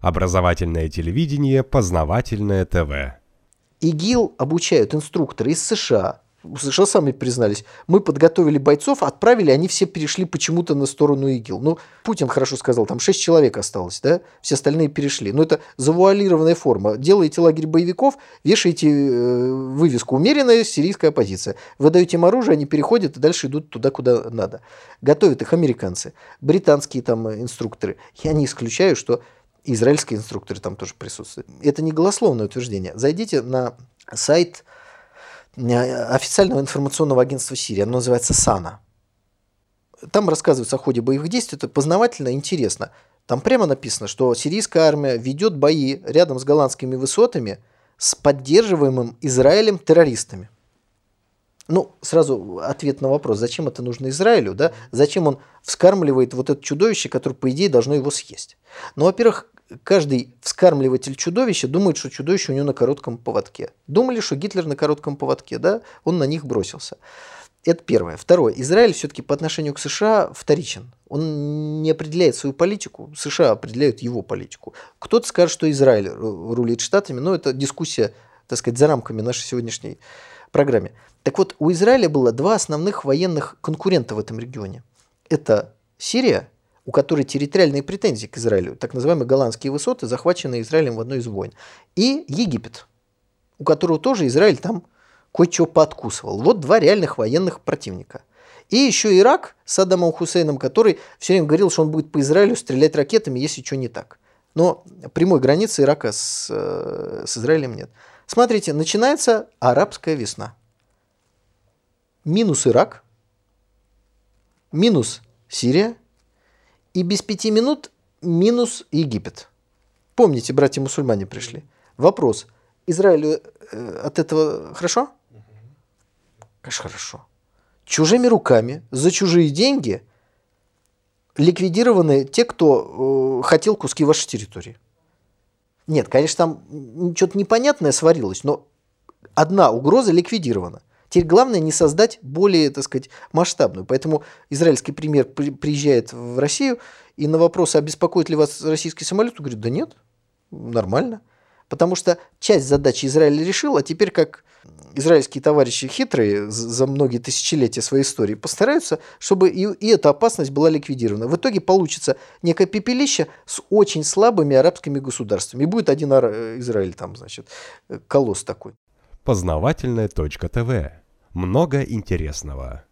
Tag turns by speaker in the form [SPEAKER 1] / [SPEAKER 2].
[SPEAKER 1] Образовательное телевидение, познавательное ТВ.
[SPEAKER 2] ИГИЛ обучают инструкторы из США. США сами признались, мы подготовили бойцов, отправили, они все перешли почему-то на сторону ИГИЛ. Ну, Путин хорошо сказал, там 6 человек осталось, да, все остальные перешли. Но это завуалированная форма. Делаете лагерь боевиков, вешаете э, вывеску «Умеренная сирийская оппозиция». Вы даете им оружие, они переходят и дальше идут туда, куда надо. Готовят их американцы, британские там инструкторы. Я не исключаю, что израильские инструкторы там тоже присутствуют. Это не голословное утверждение. Зайдите на сайт э, официального информационного агентства Сирии, оно называется САНА. Там рассказывается о ходе боевых действий, это познавательно, интересно. Там прямо написано, что сирийская армия ведет бои рядом с голландскими высотами с поддерживаемым Израилем террористами. Ну, сразу ответ на вопрос, зачем это нужно Израилю, да? Зачем он вскармливает вот это чудовище, которое, по идее, должно его съесть? Ну, во-первых, каждый вскармливатель чудовища думает, что чудовище у него на коротком поводке. Думали, что Гитлер на коротком поводке, да? Он на них бросился. Это первое. Второе. Израиль все-таки по отношению к США вторичен. Он не определяет свою политику, США определяют его политику. Кто-то скажет, что Израиль рулит штатами, но это дискуссия, так сказать, за рамками нашей сегодняшней программе. Так вот, у Израиля было два основных военных конкурента в этом регионе. Это Сирия, у которой территориальные претензии к Израилю, так называемые голландские высоты, захваченные Израилем в одной из войн, и Египет, у которого тоже Израиль там кое-что подкусывал. Вот два реальных военных противника. И еще Ирак с Адамом Хусейном, который все время говорил, что он будет по Израилю стрелять ракетами, если что не так. Но прямой границы Ирака с, э, с Израилем нет. Смотрите, начинается арабская весна. Минус Ирак, минус Сирия, и без пяти минут минус Египет. Помните, братья-мусульмане пришли. Вопрос. Израилю э, от этого хорошо? Конечно, хорошо. Чужими руками, за чужие деньги ликвидированы те, кто э, хотел куски вашей территории. Нет, конечно, там что-то непонятное сварилось, но одна угроза ликвидирована. Теперь главное не создать более, так сказать, масштабную. Поэтому израильский премьер приезжает в Россию и на вопрос, а беспокоит ли вас российский самолет, он говорит, да нет, нормально. Потому что часть задачи Израиля решил, а теперь как израильские товарищи хитрые за многие тысячелетия своей истории постараются, чтобы и, и эта опасность была ликвидирована. В итоге получится некое пепелище с очень слабыми арабскими государствами. И будет один Израиль там, значит, колосс такой.
[SPEAKER 1] Познавательная точка ТВ. Много интересного.